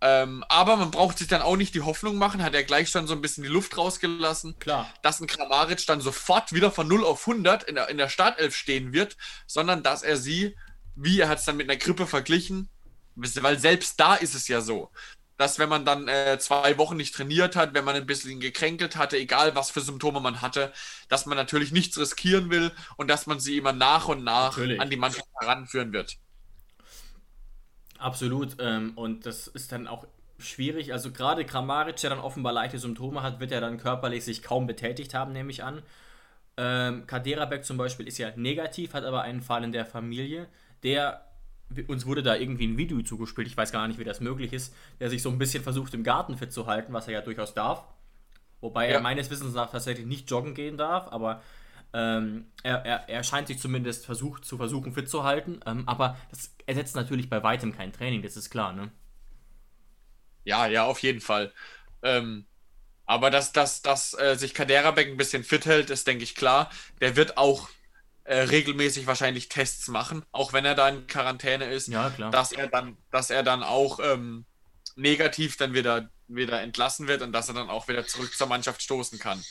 S3: Ähm, aber man braucht sich dann auch nicht die Hoffnung machen, hat er gleich schon so ein bisschen die Luft rausgelassen,
S2: Klar.
S3: dass ein Kramaric dann sofort wieder von 0 auf 100 in der, in der Startelf stehen wird, sondern dass er sie, wie er hat es dann mit einer Grippe verglichen, weil selbst da ist es ja so, dass wenn man dann äh, zwei Wochen nicht trainiert hat, wenn man ein bisschen gekränkelt hatte, egal was für Symptome man hatte, dass man natürlich nichts riskieren will und dass man sie immer nach und nach natürlich. an die Mannschaft heranführen wird.
S2: Absolut. Ähm, und das ist dann auch schwierig. Also gerade Kramaric, der dann offenbar leichte Symptome hat, wird er dann körperlich sich kaum betätigt haben, nehme ich an. Ähm, Kaderabek zum Beispiel ist ja negativ, hat aber einen Fall in der Familie. Der, uns wurde da irgendwie ein Video zugespielt, ich weiß gar nicht, wie das möglich ist, der sich so ein bisschen versucht, im Garten fit zu halten, was er ja durchaus darf. Wobei ja. er meines Wissens nach tatsächlich nicht joggen gehen darf, aber ähm, er, er, er, scheint sich zumindest versucht, zu versuchen, fit zu halten. Ähm, aber das ersetzt natürlich bei weitem kein Training, das ist klar, ne?
S3: Ja, ja, auf jeden Fall. Ähm, aber dass, dass, dass äh, sich Kaderabek ein bisschen fit hält, ist, denke ich, klar. Der wird auch äh, regelmäßig wahrscheinlich Tests machen, auch wenn er da in Quarantäne ist.
S2: Ja, klar.
S3: Dass er dann, dass er dann auch ähm, negativ dann wieder, wieder entlassen wird und dass er dann auch wieder zurück zur Mannschaft stoßen kann.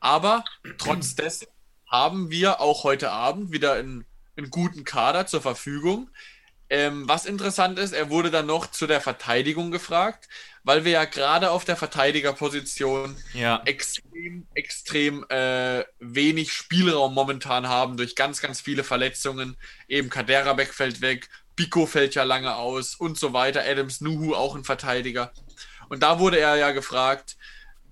S3: Aber trotz dessen haben wir auch heute Abend wieder einen, einen guten Kader zur Verfügung. Ähm, was interessant ist, er wurde dann noch zu der Verteidigung gefragt, weil wir ja gerade auf der Verteidigerposition
S2: ja.
S3: extrem, extrem äh, wenig Spielraum momentan haben durch ganz, ganz viele Verletzungen. Eben Kaderabek fällt weg, Biko fällt ja lange aus und so weiter. Adams Nuhu auch ein Verteidiger. Und da wurde er ja gefragt,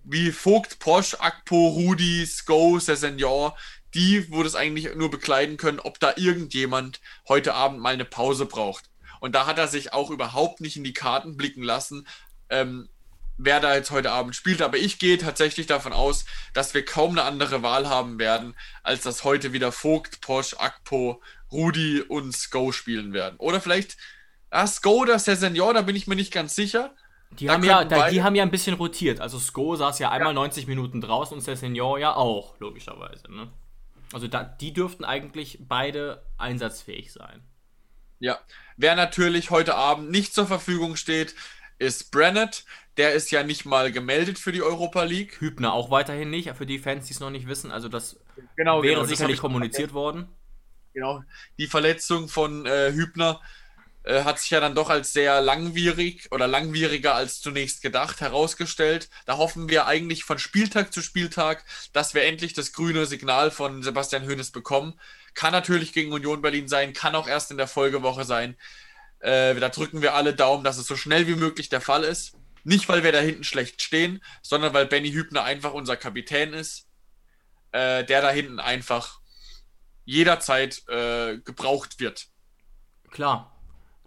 S3: wie Vogt, Posch, Akpo, Rudi, Sko, Senior, die, wo das eigentlich nur bekleiden können, ob da irgendjemand heute Abend mal eine Pause braucht. Und da hat er sich auch überhaupt nicht in die Karten blicken lassen, ähm, wer da jetzt heute Abend spielt. Aber ich gehe tatsächlich davon aus, dass wir kaum eine andere Wahl haben werden, als dass heute wieder Vogt, Posch, Akpo, Rudi und Sko spielen werden. Oder vielleicht ah, Sko oder Senior, da bin ich mir nicht ganz sicher.
S2: Die haben, ja, da, die haben ja ein bisschen rotiert. Also Sko saß ja einmal ja. 90 Minuten draußen und Senior ja auch, logischerweise. Ne? Also da, die dürften eigentlich beide einsatzfähig sein.
S3: Ja, wer natürlich heute Abend nicht zur Verfügung steht, ist Brennett. Der ist ja nicht mal gemeldet für die Europa League.
S2: Hübner auch weiterhin nicht, für die Fans, die es noch nicht wissen. Also das
S3: genau,
S2: wäre
S3: genau,
S2: sicherlich kommuniziert worden.
S3: Genau, die Verletzung von äh, Hübner äh, hat sich ja dann doch als sehr langwierig oder langwieriger als zunächst gedacht herausgestellt. Da hoffen wir eigentlich von Spieltag zu Spieltag, dass wir endlich das grüne Signal von Sebastian Hoeneß bekommen. Kann natürlich gegen Union Berlin sein, kann auch erst in der Folgewoche sein. Äh, da drücken wir alle Daumen, dass es so schnell wie möglich der Fall ist. Nicht, weil wir da hinten schlecht stehen, sondern weil Benny Hübner einfach unser Kapitän ist, äh, der da hinten einfach jederzeit äh, gebraucht wird.
S2: Klar,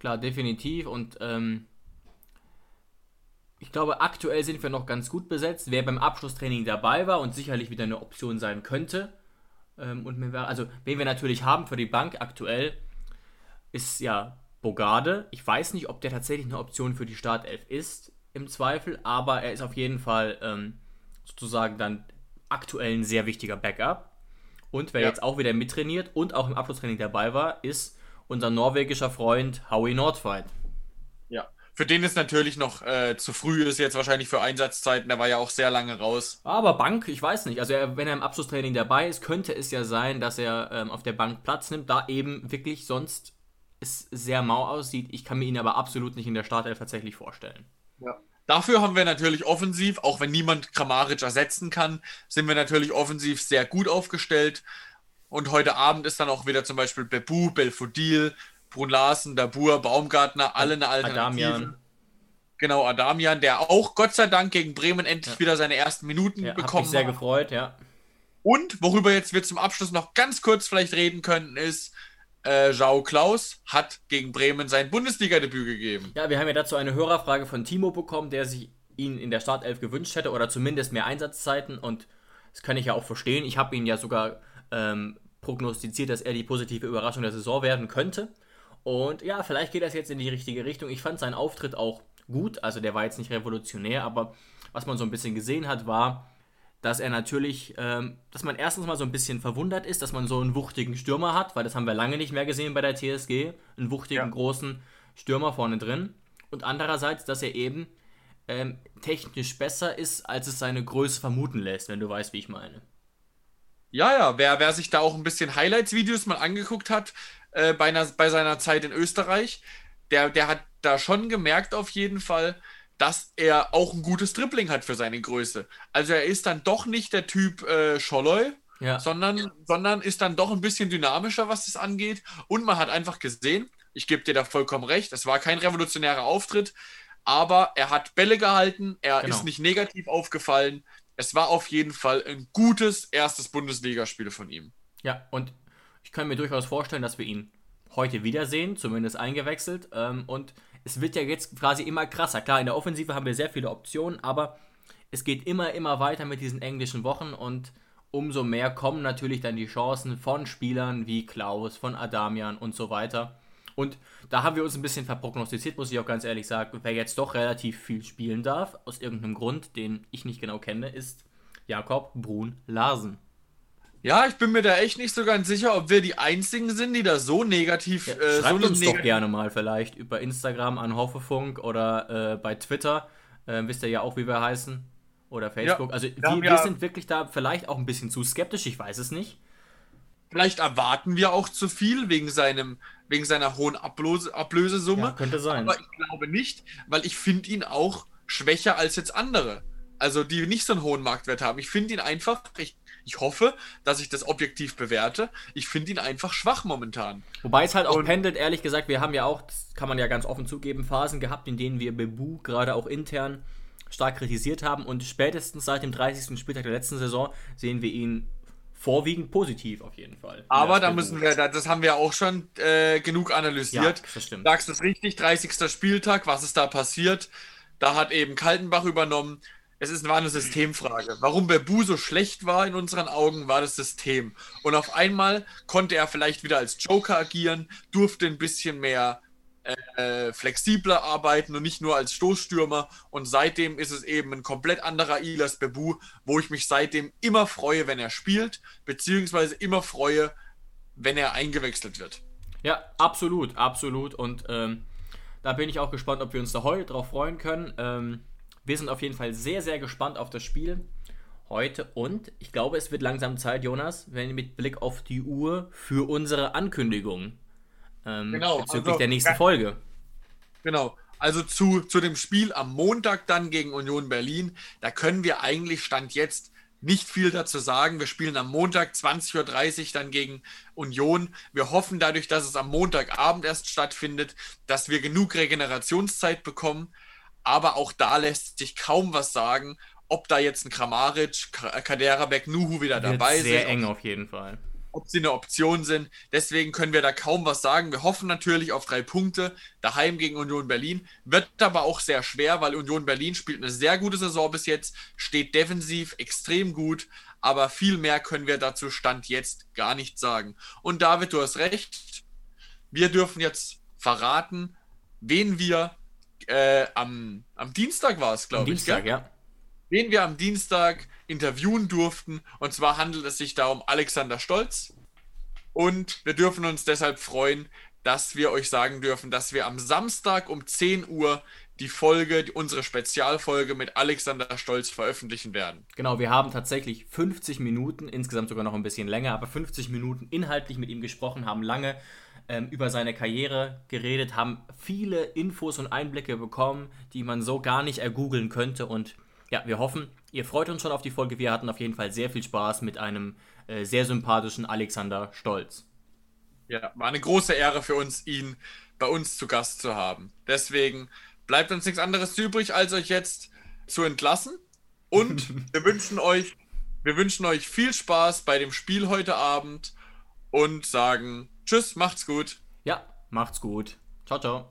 S2: Klar, definitiv. Und ähm, ich glaube, aktuell sind wir noch ganz gut besetzt. Wer beim Abschlusstraining dabei war und sicherlich wieder eine Option sein könnte. Ähm, und also, wen wir natürlich haben für die Bank aktuell, ist ja Bogarde. Ich weiß nicht, ob der tatsächlich eine Option für die Startelf ist, im Zweifel, aber er ist auf jeden Fall ähm, sozusagen dann aktuell ein sehr wichtiger Backup. Und wer ja. jetzt auch wieder mittrainiert und auch im Abschlusstraining dabei war, ist unser norwegischer Freund Howie Nordfight.
S3: Ja, für den ist natürlich noch äh, zu früh, ist jetzt wahrscheinlich für Einsatzzeiten, der war ja auch sehr lange raus.
S2: Aber Bank, ich weiß nicht. Also er, wenn er im Abschlusstraining dabei ist, könnte es ja sein, dass er ähm, auf der Bank Platz nimmt, da eben wirklich sonst es sehr mau aussieht. Ich kann mir ihn aber absolut nicht in der Startelf tatsächlich vorstellen.
S3: Ja. Dafür haben wir natürlich offensiv, auch wenn niemand Kramaric ersetzen kann, sind wir natürlich offensiv sehr gut aufgestellt. Und heute Abend ist dann auch wieder zum Beispiel Bebu, Belfodil, Brun Larsen, Dabur, Baumgartner, alle eine Alternative. Adamian. Genau, Adamian, der auch Gott sei Dank gegen Bremen endlich ja. wieder seine ersten Minuten ja, bekommen
S2: hat. Mich sehr gefreut, ja.
S3: Und worüber jetzt wir zum Abschluss noch ganz kurz vielleicht reden könnten, ist, äh, Jao Klaus hat gegen Bremen sein Bundesliga-Debüt gegeben.
S2: Ja, wir haben ja dazu eine Hörerfrage von Timo bekommen, der sich ihn in der Startelf gewünscht hätte oder zumindest mehr Einsatzzeiten und das kann ich ja auch verstehen. Ich habe ihn ja sogar ähm, prognostiziert, dass er die positive Überraschung der Saison werden könnte. Und ja, vielleicht geht das jetzt in die richtige Richtung. Ich fand seinen Auftritt auch gut. Also der war jetzt nicht revolutionär, aber was man so ein bisschen gesehen hat, war, dass er natürlich, ähm, dass man erstens mal so ein bisschen verwundert ist, dass man so einen wuchtigen Stürmer hat, weil das haben wir lange nicht mehr gesehen bei der TSG, einen wuchtigen, ja. großen Stürmer vorne drin. Und andererseits, dass er eben ähm, technisch besser ist, als es seine Größe vermuten lässt, wenn du weißt, wie ich meine.
S3: Ja, ja, wer, wer sich da auch ein bisschen Highlights-Videos mal angeguckt hat, äh, bei, einer, bei seiner Zeit in Österreich, der, der hat da schon gemerkt auf jeden Fall, dass er auch ein gutes Dribbling hat für seine Größe. Also er ist dann doch nicht der Typ äh, Scholloy, ja. sondern, sondern ist dann doch ein bisschen dynamischer, was das angeht. Und man hat einfach gesehen, ich gebe dir da vollkommen recht, es war kein revolutionärer Auftritt, aber er hat Bälle gehalten, er genau. ist nicht negativ aufgefallen. Es war auf jeden Fall ein gutes erstes Bundesligaspiel von ihm.
S2: Ja, und ich kann mir durchaus vorstellen, dass wir ihn heute wiedersehen, zumindest eingewechselt. Ähm, und es wird ja jetzt quasi immer krasser. Klar, in der Offensive haben wir sehr viele Optionen, aber es geht immer, immer weiter mit diesen englischen Wochen und umso mehr kommen natürlich dann die Chancen von Spielern wie Klaus, von Adamian und so weiter. Und da haben wir uns ein bisschen verprognostiziert, muss ich auch ganz ehrlich sagen. Wer jetzt doch relativ viel spielen darf, aus irgendeinem Grund, den ich nicht genau kenne, ist Jakob Brun Larsen.
S3: Ja, ich bin mir da echt nicht so ganz sicher, ob wir die Einzigen sind, die da so negativ. Ja,
S2: äh, schreibt
S3: so
S2: uns doch gerne mal vielleicht über Instagram an Hoffefunk oder äh, bei Twitter. Äh, wisst ihr ja auch, wie wir heißen. Oder Facebook. Ja, also wir, wir sind wirklich da vielleicht auch ein bisschen zu skeptisch, ich weiß es nicht.
S3: Vielleicht erwarten wir auch zu viel wegen, seinem, wegen seiner hohen Ablose, Ablösesumme. Ja,
S2: könnte sein.
S3: Aber ich glaube nicht, weil ich finde ihn auch schwächer als jetzt andere. Also die nicht so einen hohen Marktwert haben. Ich finde ihn einfach, ich ich hoffe, dass ich das objektiv bewerte. Ich finde ihn einfach schwach momentan.
S2: Wobei es halt auch und pendelt, ehrlich gesagt, wir haben ja auch, das kann man ja ganz offen zugeben, Phasen gehabt, in denen wir Bebu gerade auch intern stark kritisiert haben und spätestens seit dem 30. Spieltag der letzten Saison sehen wir ihn vorwiegend positiv auf jeden Fall.
S3: Aber da müssen wir, das haben wir auch schon äh, genug analysiert. Ja,
S2: das stimmt.
S3: Sagst es richtig, 30. Spieltag, was ist da passiert? Da hat eben Kaltenbach übernommen es ist, war eine Systemfrage. Warum Bebu so schlecht war in unseren Augen, war das System. Und auf einmal konnte er vielleicht wieder als Joker agieren, durfte ein bisschen mehr äh, flexibler arbeiten und nicht nur als Stoßstürmer. Und seitdem ist es eben ein komplett anderer Ilas Bebu, wo ich mich seitdem immer freue, wenn er spielt, beziehungsweise immer freue, wenn er eingewechselt wird.
S2: Ja, absolut, absolut. Und ähm, da bin ich auch gespannt, ob wir uns da heute drauf freuen können. Ähm, wir sind auf jeden Fall sehr, sehr gespannt auf das Spiel heute und ich glaube, es wird langsam Zeit, Jonas, wenn mit Blick auf die Uhr für unsere Ankündigung ähm, genau, bezüglich also, der nächsten Folge.
S3: Genau. Also zu, zu dem Spiel am Montag dann gegen Union Berlin, da können wir eigentlich Stand jetzt nicht viel dazu sagen. Wir spielen am Montag 20.30 Uhr dann gegen Union. Wir hoffen dadurch, dass es am Montagabend erst stattfindet, dass wir genug Regenerationszeit bekommen. Aber auch da lässt sich kaum was sagen, ob da jetzt ein Kramaric, Kaderabek, Nuhu wieder dabei
S2: sind. Sehr eng auf jeden Fall.
S3: Ob sie eine Option sind. Deswegen können wir da kaum was sagen. Wir hoffen natürlich auf drei Punkte. Daheim gegen Union Berlin. Wird aber auch sehr schwer, weil Union Berlin spielt eine sehr gute Saison bis jetzt. Steht defensiv extrem gut. Aber viel mehr können wir dazu Stand jetzt gar nicht sagen. Und David, du hast recht. Wir dürfen jetzt verraten, wen wir äh, am, am Dienstag war es, glaube ich.
S2: Dienstag, gell? ja.
S3: Den wir am Dienstag interviewen durften. Und zwar handelt es sich da um Alexander Stolz. Und wir dürfen uns deshalb freuen, dass wir euch sagen dürfen, dass wir am Samstag um 10 Uhr die Folge, unsere Spezialfolge mit Alexander Stolz veröffentlichen werden.
S2: Genau, wir haben tatsächlich 50 Minuten, insgesamt sogar noch ein bisschen länger, aber 50 Minuten inhaltlich mit ihm gesprochen, haben lange ähm, über seine Karriere geredet, haben viele Infos und Einblicke bekommen, die man so gar nicht ergoogeln könnte. Und ja, wir hoffen, ihr freut uns schon auf die Folge. Wir hatten auf jeden Fall sehr viel Spaß mit einem äh, sehr sympathischen Alexander Stolz.
S3: Ja, war eine große Ehre für uns, ihn bei uns zu Gast zu haben. Deswegen bleibt uns nichts anderes übrig, als euch jetzt zu entlassen. Und wir wünschen euch, wir wünschen euch viel Spaß bei dem Spiel heute Abend und sagen Tschüss, macht's gut.
S2: Ja, macht's gut. Ciao, ciao.